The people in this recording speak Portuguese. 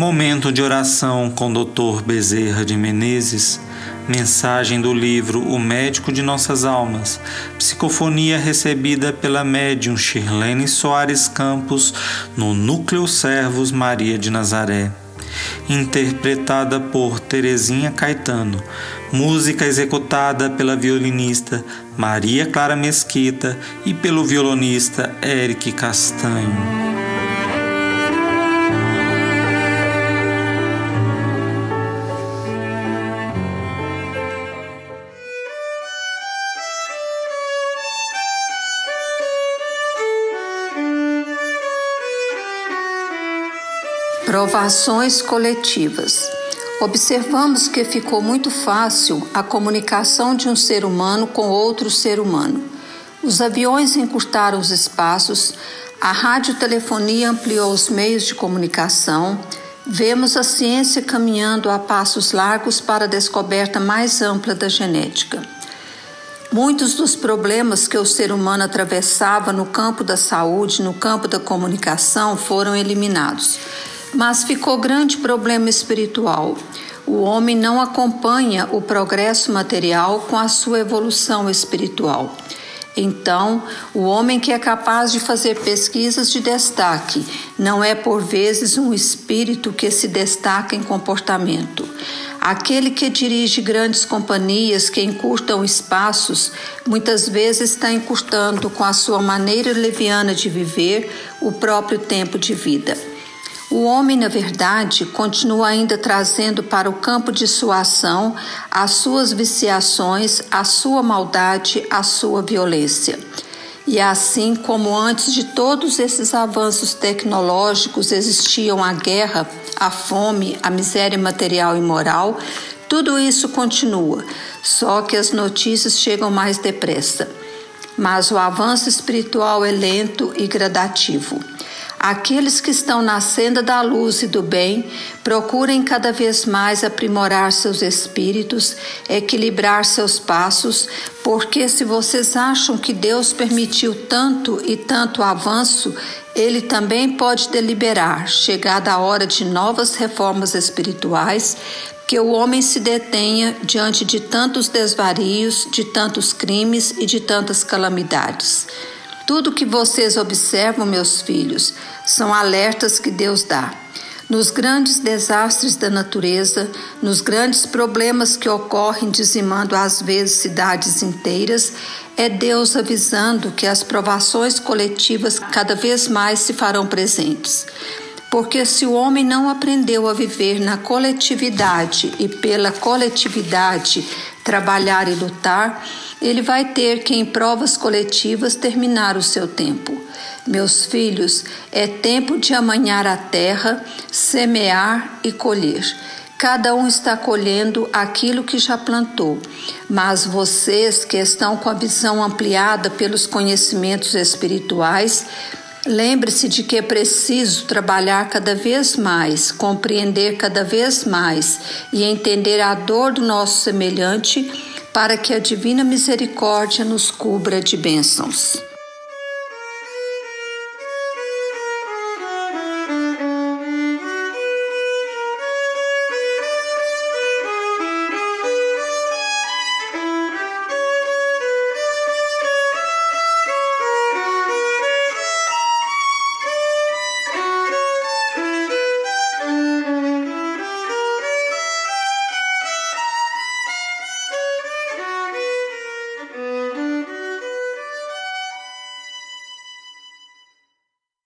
Momento de oração com Dr. Bezerra de Menezes. Mensagem do livro O Médico de Nossas Almas. Psicofonia recebida pela médium Shirlene Soares Campos no Núcleo Servos Maria de Nazaré. Interpretada por Terezinha Caetano. Música executada pela violinista Maria Clara Mesquita e pelo violonista Eric Castanho. Provações coletivas. Observamos que ficou muito fácil a comunicação de um ser humano com outro ser humano. Os aviões encurtaram os espaços, a radiotelefonia ampliou os meios de comunicação, vemos a ciência caminhando a passos largos para a descoberta mais ampla da genética. Muitos dos problemas que o ser humano atravessava no campo da saúde, no campo da comunicação, foram eliminados. Mas ficou grande problema espiritual. O homem não acompanha o progresso material com a sua evolução espiritual. Então, o homem que é capaz de fazer pesquisas de destaque não é por vezes um espírito que se destaca em comportamento. Aquele que dirige grandes companhias que encurtam espaços, muitas vezes está encurtando com a sua maneira leviana de viver o próprio tempo de vida. O homem, na verdade, continua ainda trazendo para o campo de sua ação as suas viciações, a sua maldade, a sua violência. E assim como antes de todos esses avanços tecnológicos existiam a guerra, a fome, a miséria material e moral, tudo isso continua, só que as notícias chegam mais depressa. Mas o avanço espiritual é lento e gradativo. Aqueles que estão na senda da luz e do bem procurem cada vez mais aprimorar seus espíritos, equilibrar seus passos, porque se vocês acham que Deus permitiu tanto e tanto avanço, ele também pode deliberar, chegada a hora de novas reformas espirituais, que o homem se detenha diante de tantos desvarios, de tantos crimes e de tantas calamidades. Tudo que vocês observam, meus filhos, são alertas que Deus dá. Nos grandes desastres da natureza, nos grandes problemas que ocorrem dizimando às vezes cidades inteiras, é Deus avisando que as provações coletivas cada vez mais se farão presentes. Porque se o homem não aprendeu a viver na coletividade e pela coletividade trabalhar e lutar, ele vai ter que, em provas coletivas, terminar o seu tempo. Meus filhos, é tempo de amanhar a terra, semear e colher. Cada um está colhendo aquilo que já plantou, mas vocês que estão com a visão ampliada pelos conhecimentos espirituais, lembre-se de que é preciso trabalhar cada vez mais, compreender cada vez mais e entender a dor do nosso semelhante para que a divina misericórdia nos cubra de bênçãos.